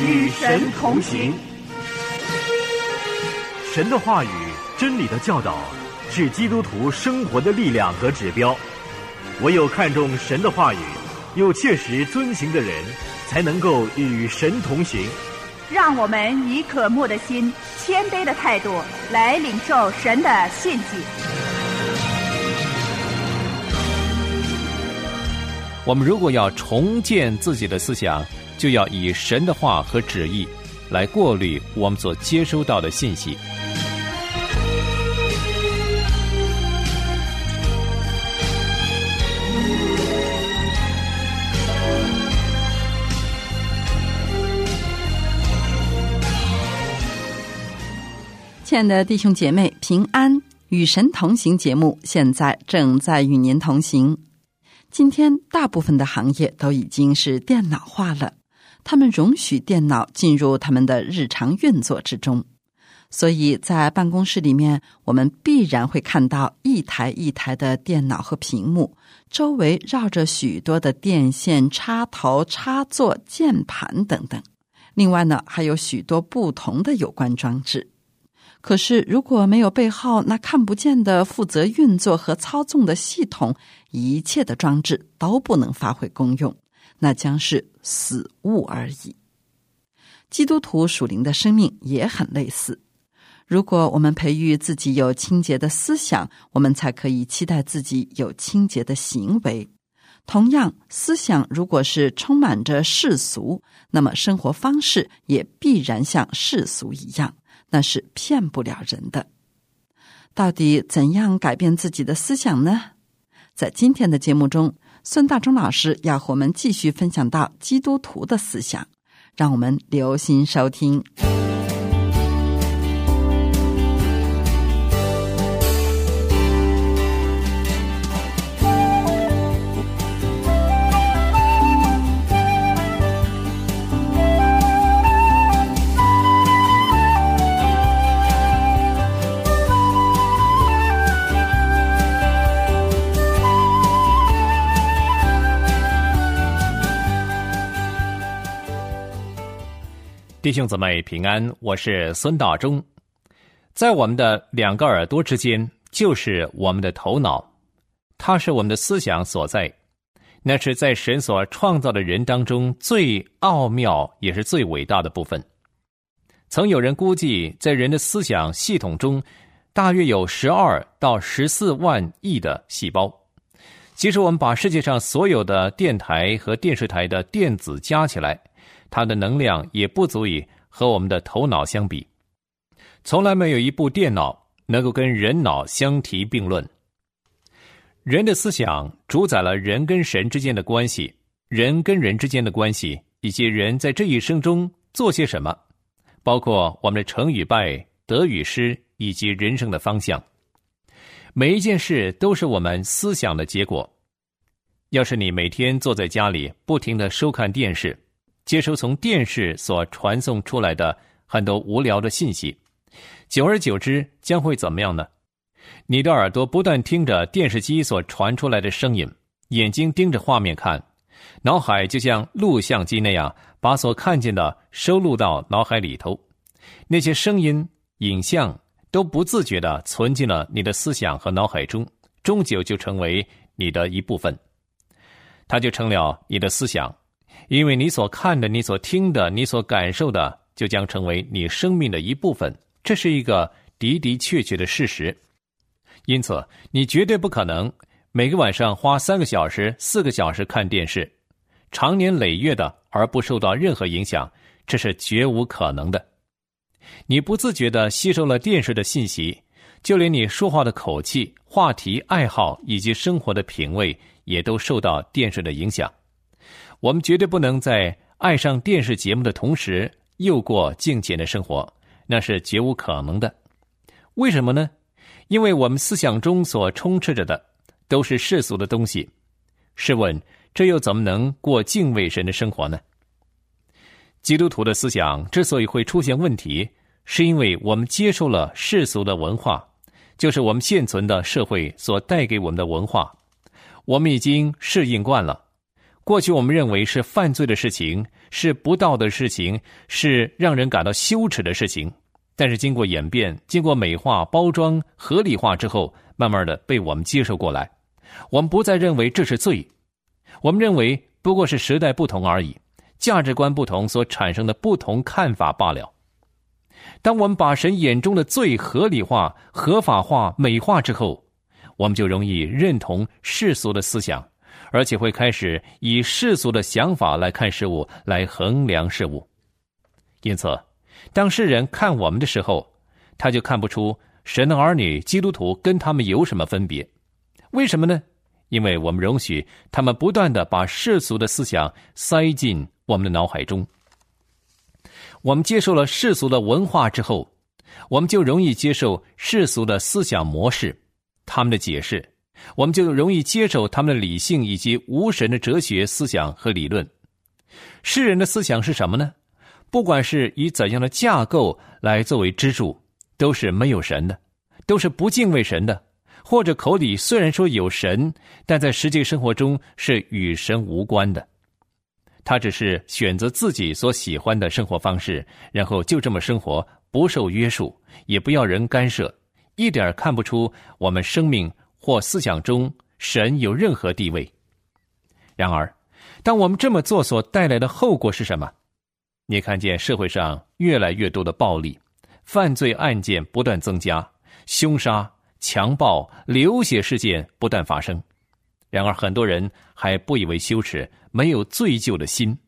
与神同行。神的话语、真理的教导，是基督徒生活的力量和指标。唯有看重神的话语，又切实遵行的人，才能够与神同行。让我们以渴慕的心、谦卑的态度来领受神的信息。我们如果要重建自己的思想，就要以神的话和旨意来过滤我们所接收到的信息。亲爱的弟兄姐妹，平安与神同行节目现在正在与您同行。今天大部分的行业都已经是电脑化了，他们容许电脑进入他们的日常运作之中，所以在办公室里面，我们必然会看到一台一台的电脑和屏幕，周围绕着许多的电线、插头、插座、键盘等等。另外呢，还有许多不同的有关装置。可是，如果没有背后那看不见的负责运作和操纵的系统，一切的装置都不能发挥功用，那将是死物而已。基督徒属灵的生命也很类似。如果我们培育自己有清洁的思想，我们才可以期待自己有清洁的行为。同样，思想如果是充满着世俗，那么生活方式也必然像世俗一样。那是骗不了人的。到底怎样改变自己的思想呢？在今天的节目中，孙大中老师要和我们继续分享到基督徒的思想，让我们留心收听。弟兄姊妹平安，我是孙大中。在我们的两个耳朵之间，就是我们的头脑，它是我们的思想所在。那是在神所创造的人当中最奥妙也是最伟大的部分。曾有人估计，在人的思想系统中，大约有十二到十四万亿的细胞。即使我们把世界上所有的电台和电视台的电子加起来。它的能量也不足以和我们的头脑相比，从来没有一部电脑能够跟人脑相提并论。人的思想主宰了人跟神之间的关系，人跟人之间的关系，以及人在这一生中做些什么，包括我们的成与败、得与失，以及人生的方向。每一件事都是我们思想的结果。要是你每天坐在家里，不停的收看电视。接收从电视所传送出来的很多无聊的信息，久而久之将会怎么样呢？你的耳朵不断听着电视机所传出来的声音，眼睛盯着画面看，脑海就像录像机那样把所看见的收录到脑海里头，那些声音、影像都不自觉的存进了你的思想和脑海中，终究就成为你的一部分，它就成了你的思想。因为你所看的、你所听的、你所感受的，就将成为你生命的一部分，这是一个的的确确的事实。因此，你绝对不可能每个晚上花三个小时、四个小时看电视，长年累月的而不受到任何影响，这是绝无可能的。你不自觉的吸收了电视的信息，就连你说话的口气、话题、爱好以及生活的品味，也都受到电视的影响。我们绝对不能在爱上电视节目的同时又过敬虔的生活，那是绝无可能的。为什么呢？因为我们思想中所充斥着的都是世俗的东西。试问，这又怎么能过敬畏神的生活呢？基督徒的思想之所以会出现问题，是因为我们接受了世俗的文化，就是我们现存的社会所带给我们的文化，我们已经适应惯了。过去我们认为是犯罪的事情，是不道德的事情，是让人感到羞耻的事情。但是经过演变、经过美化、包装、合理化之后，慢慢的被我们接受过来。我们不再认为这是罪，我们认为不过是时代不同而已，价值观不同所产生的不同看法罢了。当我们把神眼中的罪合理化、合法化、美化之后，我们就容易认同世俗的思想，而且会开始以世俗的想法来看事物，来衡量事物。因此。当世人看我们的时候，他就看不出神的儿女基督徒跟他们有什么分别。为什么呢？因为我们容许他们不断的把世俗的思想塞进我们的脑海中。我们接受了世俗的文化之后，我们就容易接受世俗的思想模式，他们的解释，我们就容易接受他们的理性以及无神的哲学思想和理论。世人的思想是什么呢？不管是以怎样的架构来作为支柱，都是没有神的，都是不敬畏神的，或者口里虽然说有神，但在实际生活中是与神无关的。他只是选择自己所喜欢的生活方式，然后就这么生活，不受约束，也不要人干涉，一点看不出我们生命或思想中神有任何地位。然而，当我们这么做所带来的后果是什么？你看见社会上越来越多的暴力、犯罪案件不断增加，凶杀、强暴、流血事件不断发生。然而，很多人还不以为羞耻，没有罪疚的心。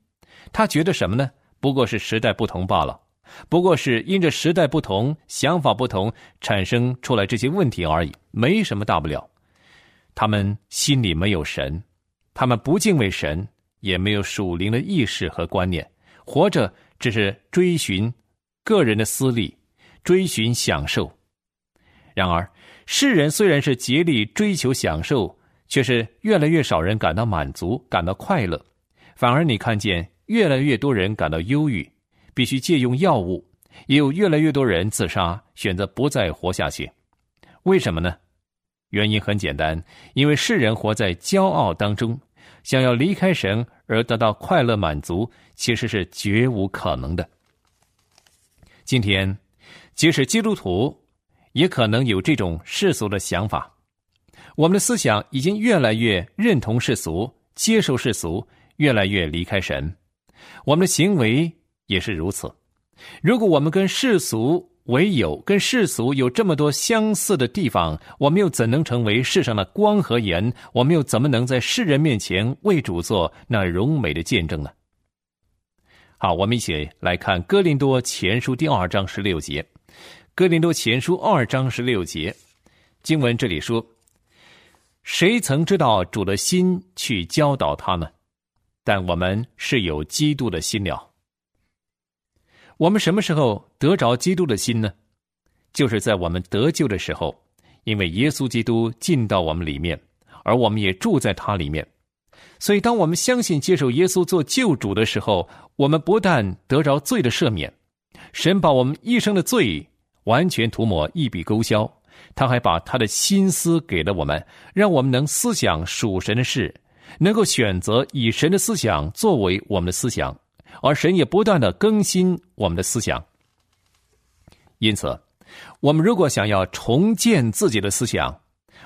他觉得什么呢？不过是时代不同罢了，不过是因着时代不同、想法不同产生出来这些问题而已，没什么大不了。他们心里没有神，他们不敬畏神，也没有属灵的意识和观念。活着只是追寻个人的私利，追寻享受。然而，世人虽然是竭力追求享受，却是越来越少人感到满足、感到快乐。反而，你看见越来越多人感到忧郁，必须借用药物；也有越来越多人自杀，选择不再活下去。为什么呢？原因很简单，因为世人活在骄傲当中。想要离开神而得到快乐满足，其实是绝无可能的。今天，即使基督徒，也可能有这种世俗的想法。我们的思想已经越来越认同世俗，接受世俗，越来越离开神。我们的行为也是如此。如果我们跟世俗，唯有跟世俗有这么多相似的地方，我们又怎能成为世上的光和盐？我们又怎么能在世人面前为主做那荣美的见证呢？好，我们一起来看《哥林多前书》第二章十六节，《哥林多前书》二章十六节经文这里说：“谁曾知道主的心去教导他呢？但我们是有基督的心了。”我们什么时候得着基督的心呢？就是在我们得救的时候，因为耶稣基督进到我们里面，而我们也住在他里面。所以，当我们相信接受耶稣做救主的时候，我们不但得着罪的赦免，神把我们一生的罪完全涂抹，一笔勾销。他还把他的心思给了我们，让我们能思想属神的事，能够选择以神的思想作为我们的思想。而神也不断的更新我们的思想，因此，我们如果想要重建自己的思想，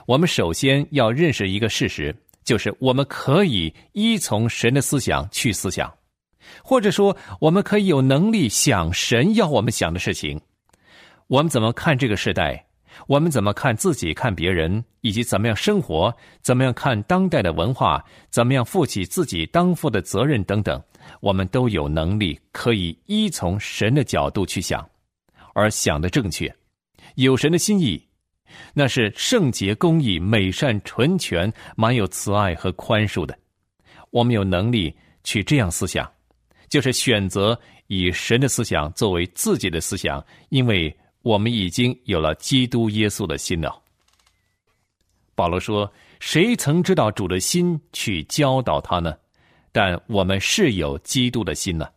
我们首先要认识一个事实，就是我们可以依从神的思想去思想，或者说，我们可以有能力想神要我们想的事情。我们怎么看这个时代？我们怎么看自己、看别人，以及怎么样生活？怎么样看当代的文化？怎么样负起自己当负的责任？等等。我们都有能力可以依从神的角度去想，而想的正确，有神的心意，那是圣洁、公义、美善、纯全，满有慈爱和宽恕的。我们有能力去这样思想，就是选择以神的思想作为自己的思想，因为我们已经有了基督耶稣的心了。保罗说：“谁曾知道主的心去教导他呢？”但我们是有基督的心呢。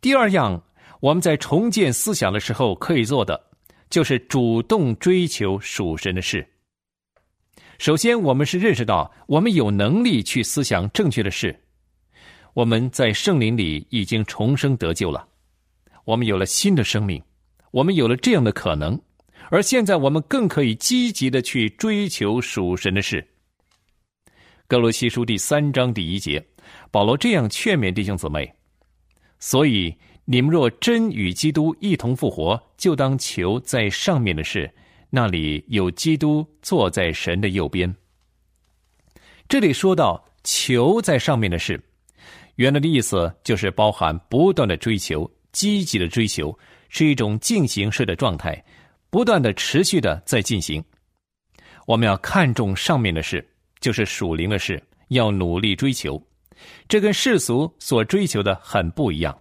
第二样，我们在重建思想的时候可以做的，就是主动追求属神的事。首先，我们是认识到我们有能力去思想正确的事，我们在圣灵里已经重生得救了，我们有了新的生命，我们有了这样的可能，而现在我们更可以积极的去追求属神的事。哥罗西书第三章第一节，保罗这样劝勉弟兄姊妹：所以你们若真与基督一同复活，就当求在上面的事。那里有基督坐在神的右边。这里说到求在上面的事，原来的意思就是包含不断的追求、积极的追求，是一种进行式的状态，不断的、持续的在进行。我们要看重上面的事，就是属灵的事，要努力追求。这跟世俗所追求的很不一样。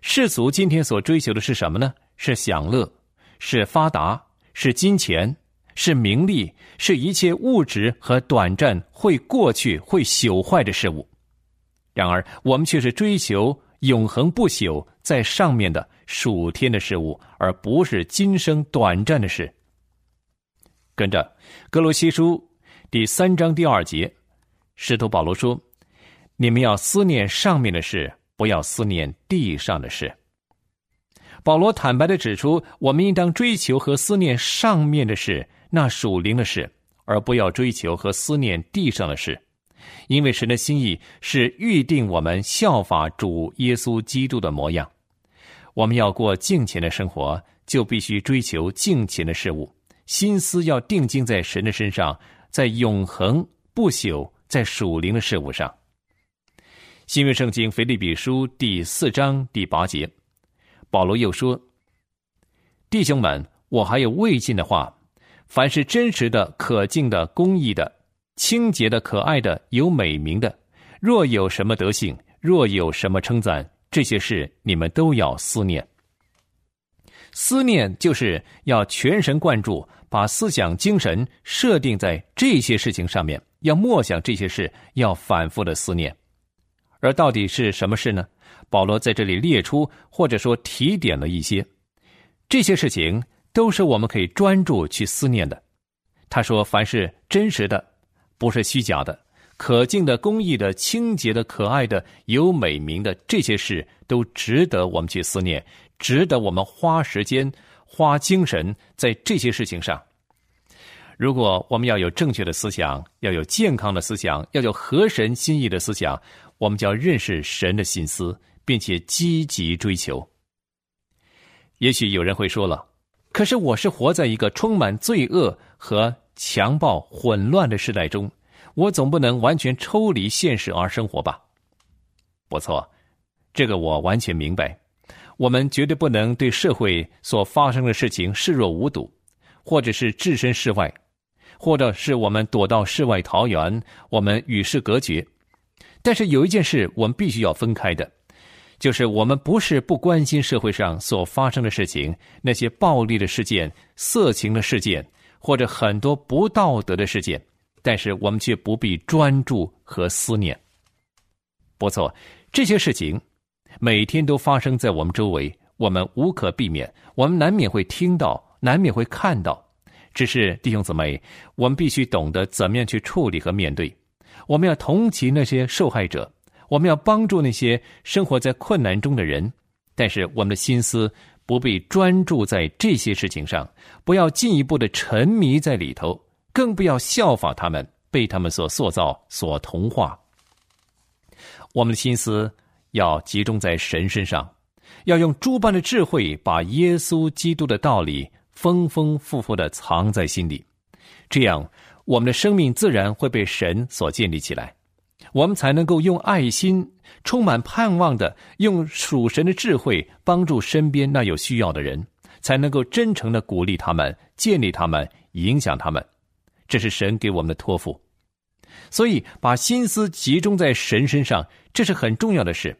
世俗今天所追求的是什么呢？是享乐，是发达。是金钱，是名利，是一切物质和短暂、会过去、会朽坏的事物。然而，我们却是追求永恒不朽在上面的属天的事物，而不是今生短暂的事。跟着《格罗西书》第三章第二节，使徒保罗说：“你们要思念上面的事，不要思念地上的事。”保罗坦白的指出，我们应当追求和思念上面的事，那属灵的事，而不要追求和思念地上的事，因为神的心意是预定我们效法主耶稣基督的模样。我们要过敬虔的生活，就必须追求敬虔的事物，心思要定睛在神的身上，在永恒不朽在属灵的事物上。新约圣经腓立比书第四章第八节。保罗又说：“弟兄们，我还有未尽的话。凡是真实的、可敬的、公义的、清洁的、可爱的、有美名的，若有什么德性，若有什么称赞，这些事你们都要思念。思念就是要全神贯注，把思想、精神设定在这些事情上面，要默想这些事，要反复的思念。而到底是什么事呢？”保罗在这里列出，或者说提点了一些这些事情，都是我们可以专注去思念的。他说：“凡是真实的，不是虚假的，可敬的、公义的、清洁的、可爱的、有美名的，这些事都值得我们去思念，值得我们花时间、花精神在这些事情上。如果我们要有正确的思想，要有健康的思想，要有合神心意的思想，我们就要认识神的心思。”并且积极追求。也许有人会说了：“可是我是活在一个充满罪恶和强暴、混乱的时代中，我总不能完全抽离现实而生活吧？”不错，这个我完全明白。我们绝对不能对社会所发生的事情视若无睹，或者是置身事外，或者是我们躲到世外桃源，我们与世隔绝。但是有一件事，我们必须要分开的。就是我们不是不关心社会上所发生的事情，那些暴力的事件、色情的事件，或者很多不道德的事件，但是我们却不必专注和思念。不错，这些事情每天都发生在我们周围，我们无可避免，我们难免会听到，难免会看到。只是弟兄姊妹，我们必须懂得怎么样去处理和面对。我们要同情那些受害者。我们要帮助那些生活在困难中的人，但是我们的心思不必专注在这些事情上，不要进一步的沉迷在里头，更不要效仿他们，被他们所塑造、所同化。我们的心思要集中在神身上，要用诸般的智慧，把耶稣基督的道理丰丰富富的藏在心里，这样我们的生命自然会被神所建立起来。我们才能够用爱心、充满盼望的，用属神的智慧帮助身边那有需要的人，才能够真诚的鼓励他们、建立他们、影响他们。这是神给我们的托付。所以，把心思集中在神身上，这是很重要的事。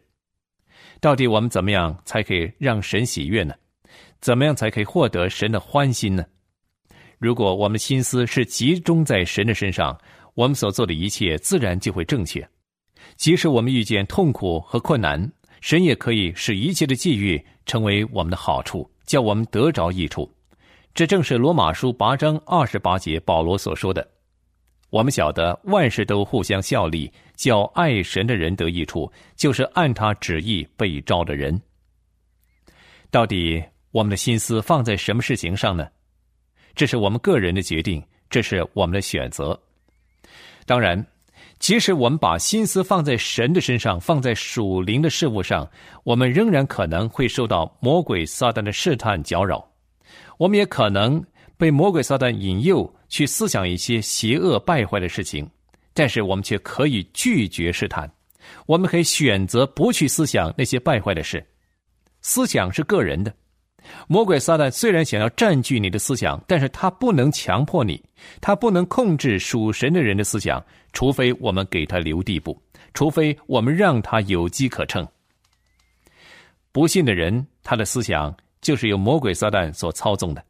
到底我们怎么样才可以让神喜悦呢？怎么样才可以获得神的欢心呢？如果我们心思是集中在神的身上，我们所做的一切自然就会正确，即使我们遇见痛苦和困难，神也可以使一切的际遇成为我们的好处，叫我们得着益处。这正是罗马书八章二十八节保罗所说的。我们晓得万事都互相效力，叫爱神的人得益处，就是按他旨意被召的人。到底我们的心思放在什么事情上呢？这是我们个人的决定，这是我们的选择。当然，即使我们把心思放在神的身上，放在属灵的事物上，我们仍然可能会受到魔鬼撒旦的试探搅扰。我们也可能被魔鬼撒旦引诱去思想一些邪恶败坏的事情，但是我们却可以拒绝试探，我们可以选择不去思想那些败坏的事。思想是个人的，魔鬼撒旦虽然想要占据你的思想，但是他不能强迫你，他不能控制属神的人的思想，除非我们给他留地步，除非我们让他有机可乘。不信的人，他的思想。就是由魔鬼撒旦所操纵的，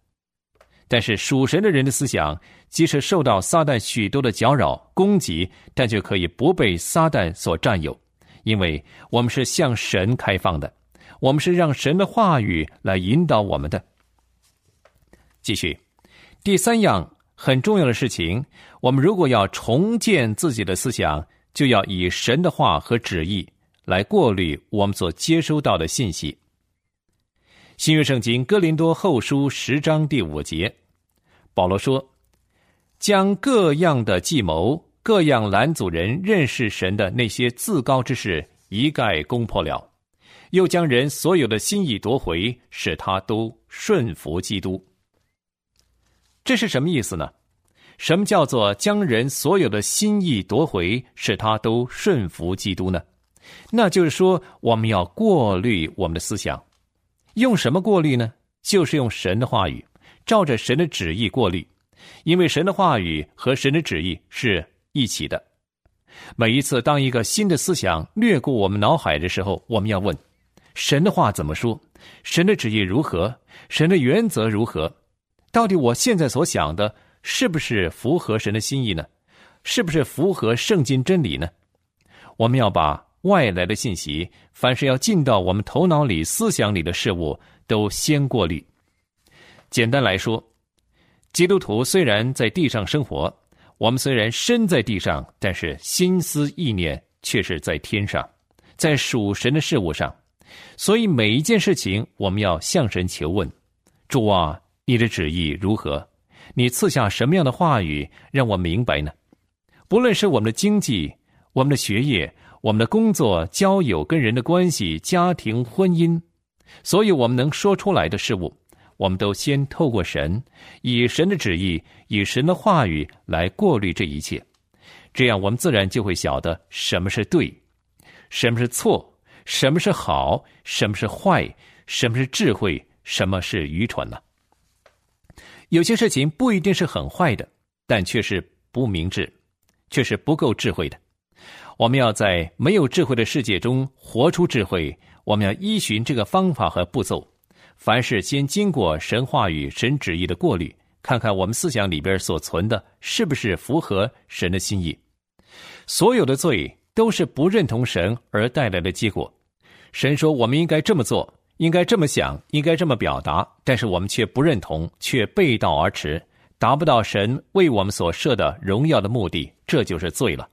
但是属神的人的思想，即使受到撒旦许多的搅扰攻击，但却可以不被撒旦所占有，因为我们是向神开放的，我们是让神的话语来引导我们的。继续，第三样很重要的事情，我们如果要重建自己的思想，就要以神的话和旨意来过滤我们所接收到的信息。新约圣经哥林多后书十章第五节，保罗说：“将各样的计谋、各样拦阻人认识神的那些自高之事一概攻破了，又将人所有的心意夺回，使他都顺服基督。”这是什么意思呢？什么叫做将人所有的心意夺回，使他都顺服基督呢？那就是说，我们要过滤我们的思想。用什么过滤呢？就是用神的话语，照着神的旨意过滤，因为神的话语和神的旨意是一起的。每一次当一个新的思想掠过我们脑海的时候，我们要问：神的话怎么说？神的旨意如何？神的原则如何？到底我现在所想的是不是符合神的心意呢？是不是符合圣经真理呢？我们要把。外来的信息，凡是要进到我们头脑里、思想里的事物，都先过滤。简单来说，基督徒虽然在地上生活，我们虽然身在地上，但是心思意念却是在天上，在属神的事物上。所以每一件事情，我们要向神求问：主啊，你的旨意如何？你赐下什么样的话语，让我明白呢？不论是我们的经济，我们的学业。我们的工作、交友、跟人的关系、家庭、婚姻，所有我们能说出来的事物，我们都先透过神，以神的旨意、以神的话语来过滤这一切，这样我们自然就会晓得什么是对，什么是错，什么是好，什么是坏，什么是智慧，什么是愚蠢呢？有些事情不一定是很坏的，但却是不明智，却是不够智慧的。我们要在没有智慧的世界中活出智慧。我们要依循这个方法和步骤，凡事先经过神话语、神旨意的过滤，看看我们思想里边所存的是不是符合神的心意。所有的罪都是不认同神而带来的结果。神说我们应该这么做，应该这么想，应该这么表达，但是我们却不认同，却背道而驰，达不到神为我们所设的荣耀的目的，这就是罪了。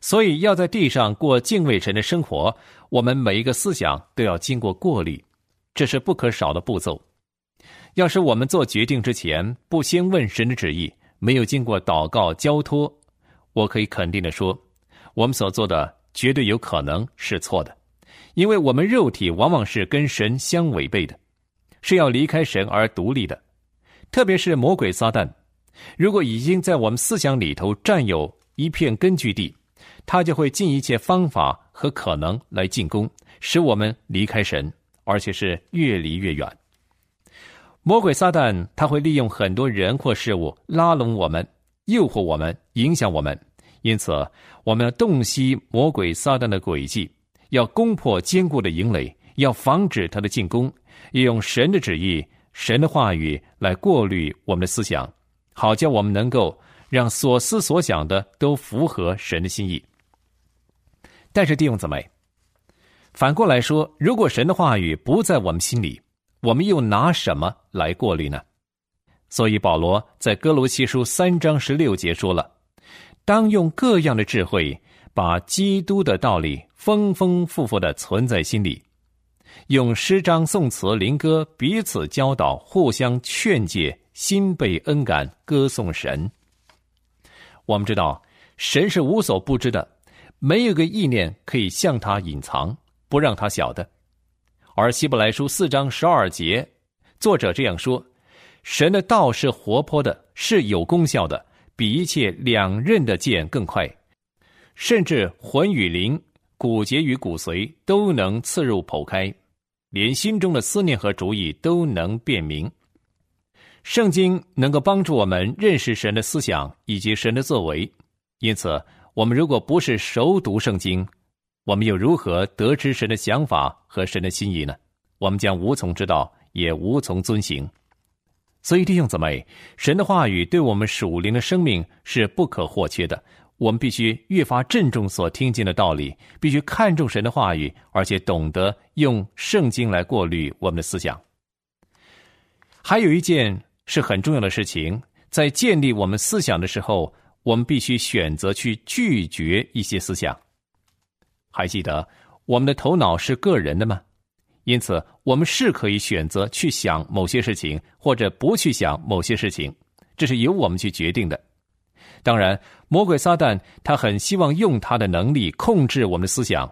所以，要在地上过敬畏神的生活，我们每一个思想都要经过过滤，这是不可少的步骤。要是我们做决定之前不先问神的旨意，没有经过祷告交托，我可以肯定的说，我们所做的绝对有可能是错的，因为我们肉体往往是跟神相违背的，是要离开神而独立的。特别是魔鬼撒旦，如果已经在我们思想里头占有一片根据地。他就会尽一切方法和可能来进攻，使我们离开神，而且是越离越远。魔鬼撒旦他会利用很多人或事物拉拢我们，诱惑我们，影响我们。因此，我们要洞悉魔鬼撒旦的诡计，要攻破坚固的营垒，要防止他的进攻，要用神的旨意、神的话语来过滤我们的思想，好叫我们能够让所思所想的都符合神的心意。但是弟兄姊妹，反过来说，如果神的话语不在我们心里，我们又拿什么来过滤呢？所以保罗在哥罗西书三章十六节说了：“当用各样的智慧，把基督的道理丰丰富富的存在心里，用诗章、颂词、灵歌彼此教导，互相劝诫，心被恩感，歌颂神。我们知道，神是无所不知的，没有个意念可以向他隐藏，不让他晓得。而希伯来书四章十二节，作者这样说：“神的道是活泼的，是有功效的，比一切两刃的剑更快，甚至魂与灵、骨节与骨髓都能刺入剖开，连心中的思念和主意都能辨明。”圣经能够帮助我们认识神的思想以及神的作为，因此，我们如果不是熟读圣经，我们又如何得知神的想法和神的心意呢？我们将无从知道，也无从遵行。所以，弟兄姊妹，神的话语对我们属灵的生命是不可或缺的。我们必须越发郑重所听见的道理，必须看重神的话语，而且懂得用圣经来过滤我们的思想。还有一件是很重要的事情，在建立我们思想的时候，我们必须选择去拒绝一些思想。还记得我们的头脑是个人的吗？因此，我们是可以选择去想某些事情，或者不去想某些事情，这是由我们去决定的。当然，魔鬼撒旦他很希望用他的能力控制我们的思想，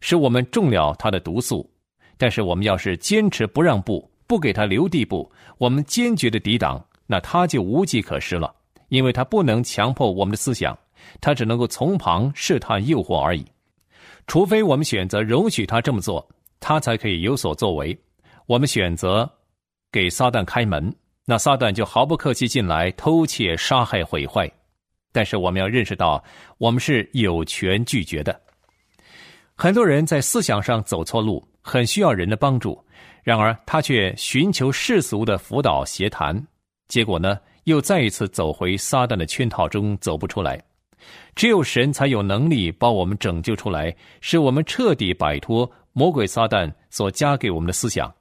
使我们中了他的毒素。但是，我们要是坚持不让步，不给他留地步，我们坚决的抵挡，那他就无计可施了，因为他不能强迫我们的思想，他只能够从旁试探诱惑而已。除非我们选择容许他这么做，他才可以有所作为。我们选择给撒旦开门，那撒旦就毫不客气进来偷窃、杀害、毁坏。但是我们要认识到，我们是有权拒绝的。很多人在思想上走错路，很需要人的帮助，然而他却寻求世俗的辅导协谈，结果呢，又再一次走回撒旦的圈套中，走不出来。只有神才有能力把我们拯救出来，使我们彻底摆脱魔鬼撒旦所加给我们的思想。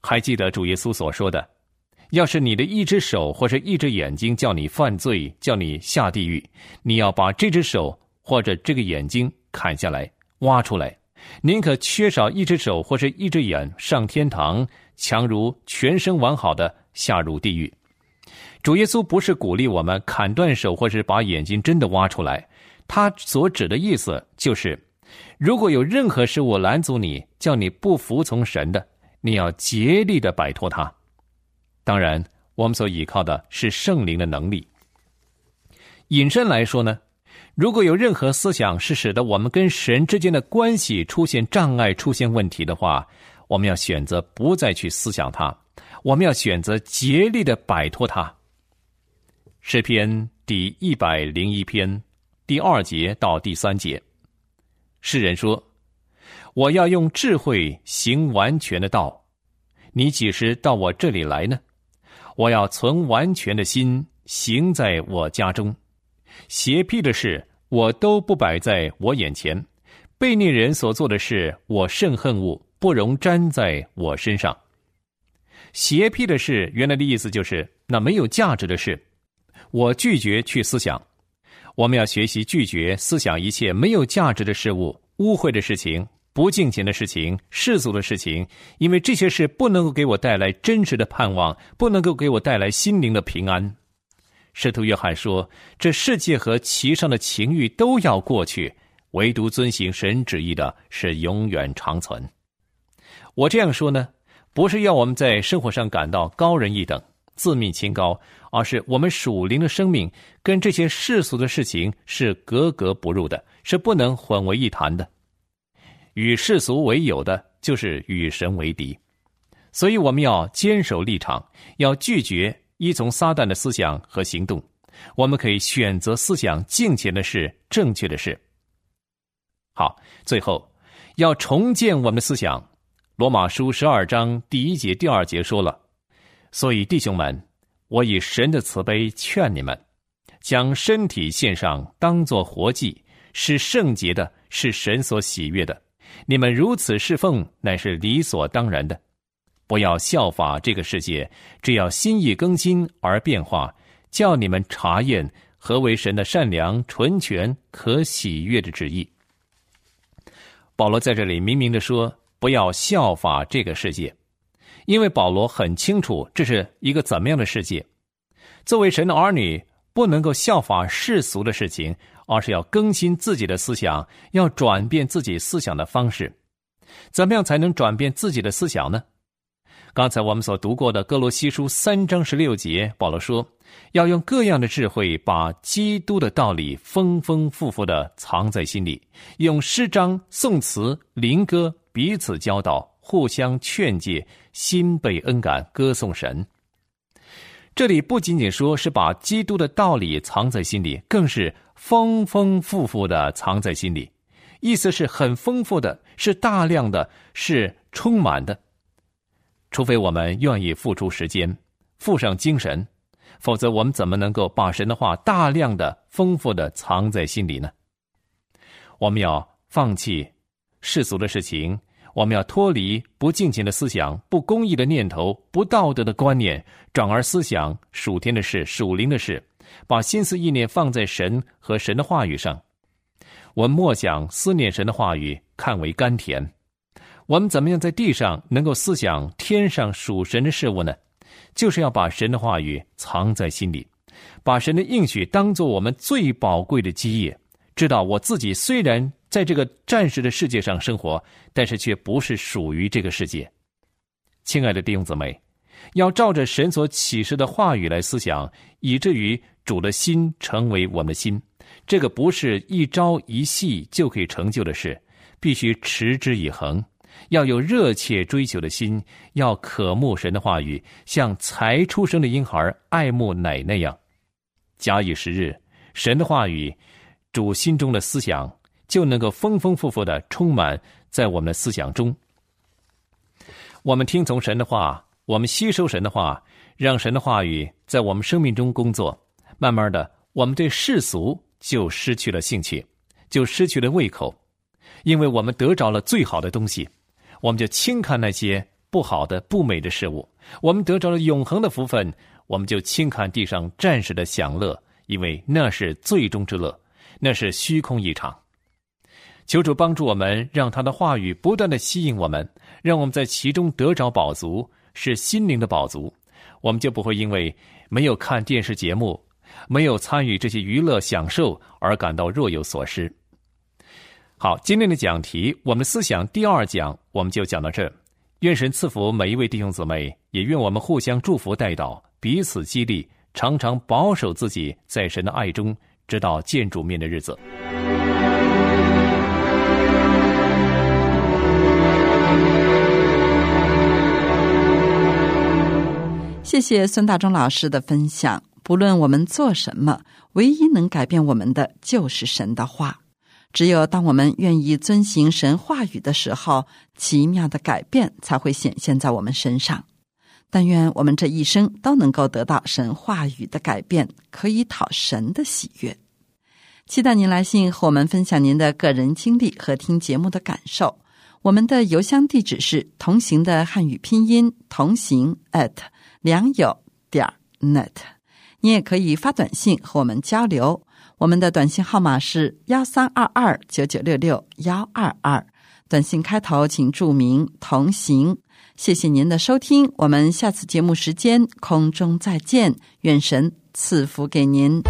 还记得主耶稣所说的：“要是你的一只手或者一只眼睛叫你犯罪，叫你下地狱，你要把这只手或者这个眼睛砍下来，挖出来，宁可缺少一只手或者一只眼上天堂，强如全身完好的下入地狱。”主耶稣不是鼓励我们砍断手，或是把眼睛真的挖出来。他所指的意思就是，如果有任何事物拦阻你，叫你不服从神的，你要竭力的摆脱它。当然，我们所依靠的是圣灵的能力。引申来说呢，如果有任何思想是使得我们跟神之间的关系出现障碍、出现问题的话，我们要选择不再去思想它，我们要选择竭力的摆脱它。诗篇第一百零一篇第二节到第三节，诗人说：“我要用智慧行完全的道，你几时到我这里来呢？我要存完全的心行在我家中，邪僻的事我都不摆在我眼前，被逆人所做的事我甚恨恶，不容沾在我身上。邪僻的事原来的意思就是那没有价值的事。”我拒绝去思想，我们要学习拒绝思想一切没有价值的事物、污秽的事情、不敬虔的事情、世俗的事情，因为这些事不能够给我带来真实的盼望，不能够给我带来心灵的平安。使徒约翰说：“这世界和其上的情欲都要过去，唯独遵行神旨意的是永远长存。”我这样说呢，不是要我们在生活上感到高人一等。自命清高，而是我们属灵的生命跟这些世俗的事情是格格不入的，是不能混为一谈的。与世俗为友的，就是与神为敌。所以我们要坚守立场，要拒绝依从撒旦的思想和行动。我们可以选择思想敬虔的事、正确的事。好，最后要重建我们的思想。罗马书十二章第一节、第二节说了。所以，弟兄们，我以神的慈悲劝你们，将身体献上，当作活祭，是圣洁的，是神所喜悦的。你们如此侍奉，乃是理所当然的。不要效法这个世界，只要心意更新而变化，叫你们查验何为神的善良、纯全、可喜悦的旨意。保罗在这里明明的说，不要效法这个世界，因为保罗很清楚这是一个怎么样的世界。作为神的儿女，不能够效法世俗的事情，而是要更新自己的思想，要转变自己思想的方式。怎么样才能转变自己的思想呢？刚才我们所读过的哥罗西书三章十六节，保罗说。要用各样的智慧，把基督的道理丰丰富富的藏在心里，用诗章、颂词、灵歌彼此教导，互相劝诫，心被恩感，歌颂神。这里不仅仅说是把基督的道理藏在心里，更是丰丰富富的藏在心里，意思是很丰富的，是大量的，是充满的。除非我们愿意付出时间，付上精神。否则，我们怎么能够把神的话大量的、丰富的藏在心里呢？我们要放弃世俗的事情，我们要脱离不敬虔的思想、不公义的念头、不道德的观念，转而思想属天的事、属灵的事，把心思意念放在神和神的话语上。我们默想思念神的话语，看为甘甜。我们怎么样在地上能够思想天上属神的事物呢？就是要把神的话语藏在心里，把神的应许当做我们最宝贵的基业。知道我自己虽然在这个暂时的世界上生活，但是却不是属于这个世界。亲爱的弟兄姊妹，要照着神所启示的话语来思想，以至于主的心成为我们的心。这个不是一朝一夕就可以成就的事，必须持之以恒。要有热切追求的心，要渴慕神的话语，像才出生的婴孩爱慕奶那样。假以时日，神的话语，主心中的思想就能够丰丰富富的充满在我们的思想中。我们听从神的话，我们吸收神的话，让神的话语在我们生命中工作。慢慢的，我们对世俗就失去了兴趣，就失去了胃口，因为我们得着了最好的东西。我们就轻看那些不好的、不美的事物；我们得着了永恒的福分，我们就轻看地上暂时的享乐，因为那是最终之乐，那是虚空一场。求主帮助我们，让他的话语不断的吸引我们，让我们在其中得着饱足，是心灵的饱足。我们就不会因为没有看电视节目、没有参与这些娱乐享受而感到若有所失。好，今天的讲题，我们思想第二讲，我们就讲到这。愿神赐福每一位弟兄姊妹，也愿我们互相祝福带祷，彼此激励，常常保守自己在神的爱中，直到见主面的日子。谢谢孙大中老师的分享。不论我们做什么，唯一能改变我们的，就是神的话。只有当我们愿意遵行神话语的时候，奇妙的改变才会显现在我们身上。但愿我们这一生都能够得到神话语的改变，可以讨神的喜悦。期待您来信和我们分享您的个人经历和听节目的感受。我们的邮箱地址是同行的汉语拼音同行 at 良友点 net。你也可以发短信和我们交流。我们的短信号码是幺三二二九九六六幺二二，短信开头请注明“同行”。谢谢您的收听，我们下次节目时间空中再见，愿神赐福给您。